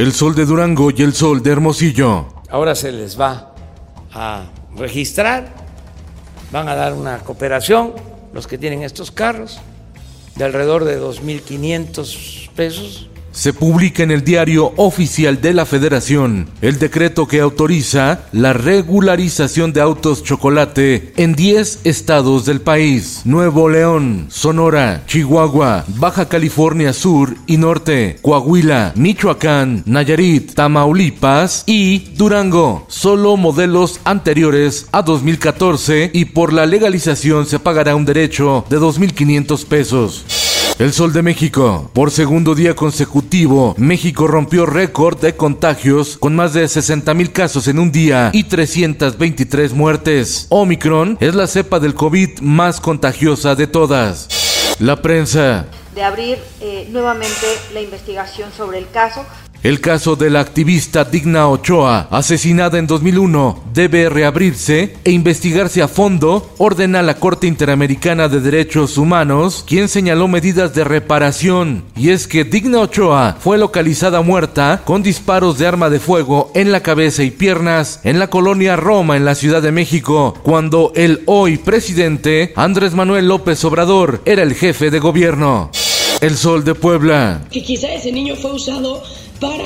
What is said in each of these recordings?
El sol de Durango y el sol de Hermosillo. Ahora se les va a registrar, van a dar una cooperación los que tienen estos carros de alrededor de 2.500 pesos se publica en el diario oficial de la Federación el decreto que autoriza la regularización de autos chocolate en 10 estados del país. Nuevo León, Sonora, Chihuahua, Baja California Sur y Norte, Coahuila, Michoacán, Nayarit, Tamaulipas y Durango. Solo modelos anteriores a 2014 y por la legalización se pagará un derecho de 2.500 pesos. El Sol de México. Por segundo día consecutivo, México rompió récord de contagios con más de 60 mil casos en un día y 323 muertes. Omicron es la cepa del COVID más contagiosa de todas. La prensa. De abrir eh, nuevamente la investigación sobre el caso el caso de la activista Digna Ochoa, asesinada en 2001, debe reabrirse e investigarse a fondo, ordena la Corte Interamericana de Derechos Humanos, quien señaló medidas de reparación. Y es que Digna Ochoa fue localizada muerta con disparos de arma de fuego en la cabeza y piernas en la colonia Roma, en la Ciudad de México, cuando el hoy presidente Andrés Manuel López Obrador era el jefe de gobierno. El Sol de Puebla. Que quizá ese niño fue usado para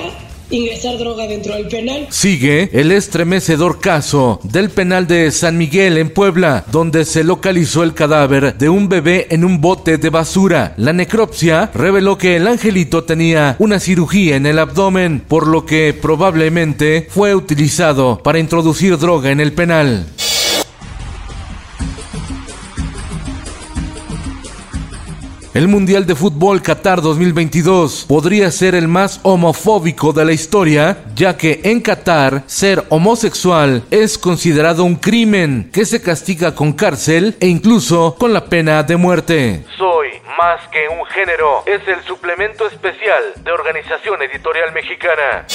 ingresar droga dentro del penal. Sigue el estremecedor caso del penal de San Miguel en Puebla, donde se localizó el cadáver de un bebé en un bote de basura. La necropsia reveló que el angelito tenía una cirugía en el abdomen, por lo que probablemente fue utilizado para introducir droga en el penal. El Mundial de Fútbol Qatar 2022 podría ser el más homofóbico de la historia, ya que en Qatar ser homosexual es considerado un crimen que se castiga con cárcel e incluso con la pena de muerte. Más que un género es el suplemento especial de Organización Editorial Mexicana.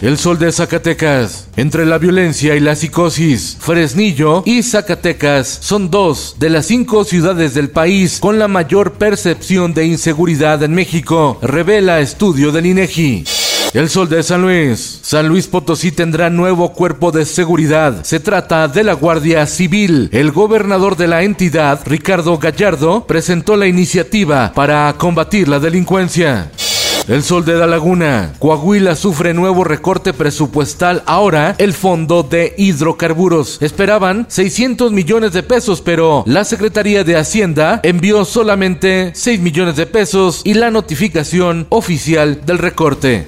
El Sol de Zacatecas. Entre la violencia y la psicosis, Fresnillo y Zacatecas son dos de las cinco ciudades del país con la mayor percepción de inseguridad en México, revela estudio del INEGI. El Sol de San Luis. San Luis Potosí tendrá nuevo cuerpo de seguridad. Se trata de la Guardia Civil. El gobernador de la entidad, Ricardo Gallardo, presentó la iniciativa para combatir la delincuencia. El Sol de la Laguna. Coahuila sufre nuevo recorte presupuestal. Ahora el Fondo de Hidrocarburos. Esperaban 600 millones de pesos, pero la Secretaría de Hacienda envió solamente 6 millones de pesos y la notificación oficial del recorte.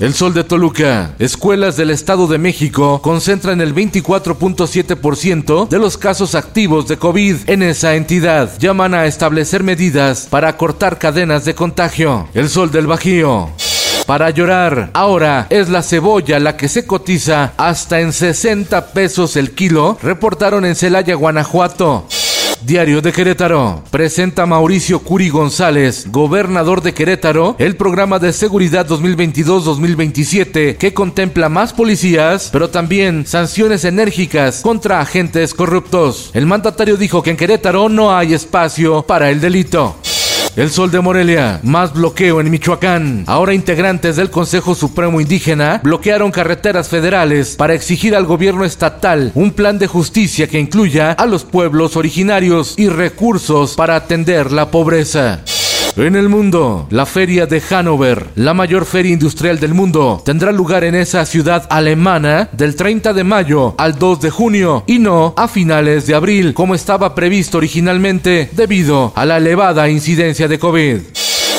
El Sol de Toluca. Escuelas del Estado de México concentran el 24.7% de los casos activos de COVID en esa entidad. Llaman a establecer medidas para cortar cadenas de contagio. El Sol del Bajío. Para llorar, ahora es la cebolla la que se cotiza hasta en 60 pesos el kilo, reportaron en Celaya, Guanajuato. Diario de Querétaro. Presenta Mauricio Curi González, gobernador de Querétaro, el programa de seguridad 2022-2027 que contempla más policías, pero también sanciones enérgicas contra agentes corruptos. El mandatario dijo que en Querétaro no hay espacio para el delito. El Sol de Morelia, más bloqueo en Michoacán. Ahora integrantes del Consejo Supremo Indígena bloquearon carreteras federales para exigir al gobierno estatal un plan de justicia que incluya a los pueblos originarios y recursos para atender la pobreza. En el mundo, la feria de Hannover, la mayor feria industrial del mundo, tendrá lugar en esa ciudad alemana del 30 de mayo al 2 de junio y no a finales de abril como estaba previsto originalmente debido a la elevada incidencia de COVID.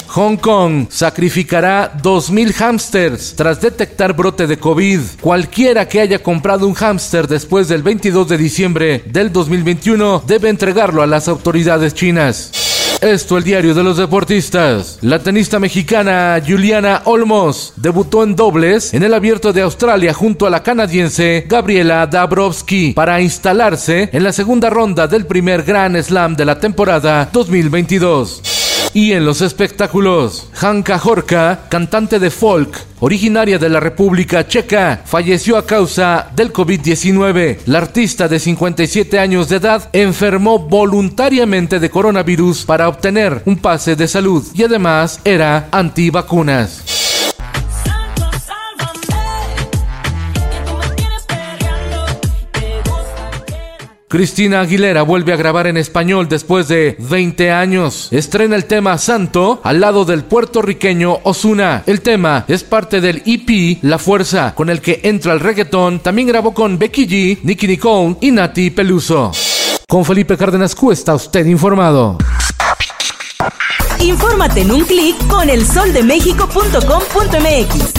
Hong Kong sacrificará 2.000 hámsters tras detectar brote de COVID. Cualquiera que haya comprado un hámster después del 22 de diciembre del 2021 debe entregarlo a las autoridades chinas. Esto el diario de los deportistas. La tenista mexicana Juliana Olmos debutó en dobles en el abierto de Australia junto a la canadiense Gabriela Dabrowski para instalarse en la segunda ronda del primer Grand Slam de la temporada 2022. Y en los espectáculos, Hanka Horka, cantante de folk, originaria de la República Checa, falleció a causa del COVID-19. La artista de 57 años de edad enfermó voluntariamente de coronavirus para obtener un pase de salud y además era antivacunas. Cristina Aguilera vuelve a grabar en español después de 20 años. Estrena el tema Santo al lado del puertorriqueño Osuna. El tema es parte del EP La Fuerza, con el que entra el reggaetón. También grabó con Becky G, Nicky Nicole y Nati Peluso. Con Felipe Cárdenas Q está usted informado. Infórmate en un clic con elsoldemexico.com.mx.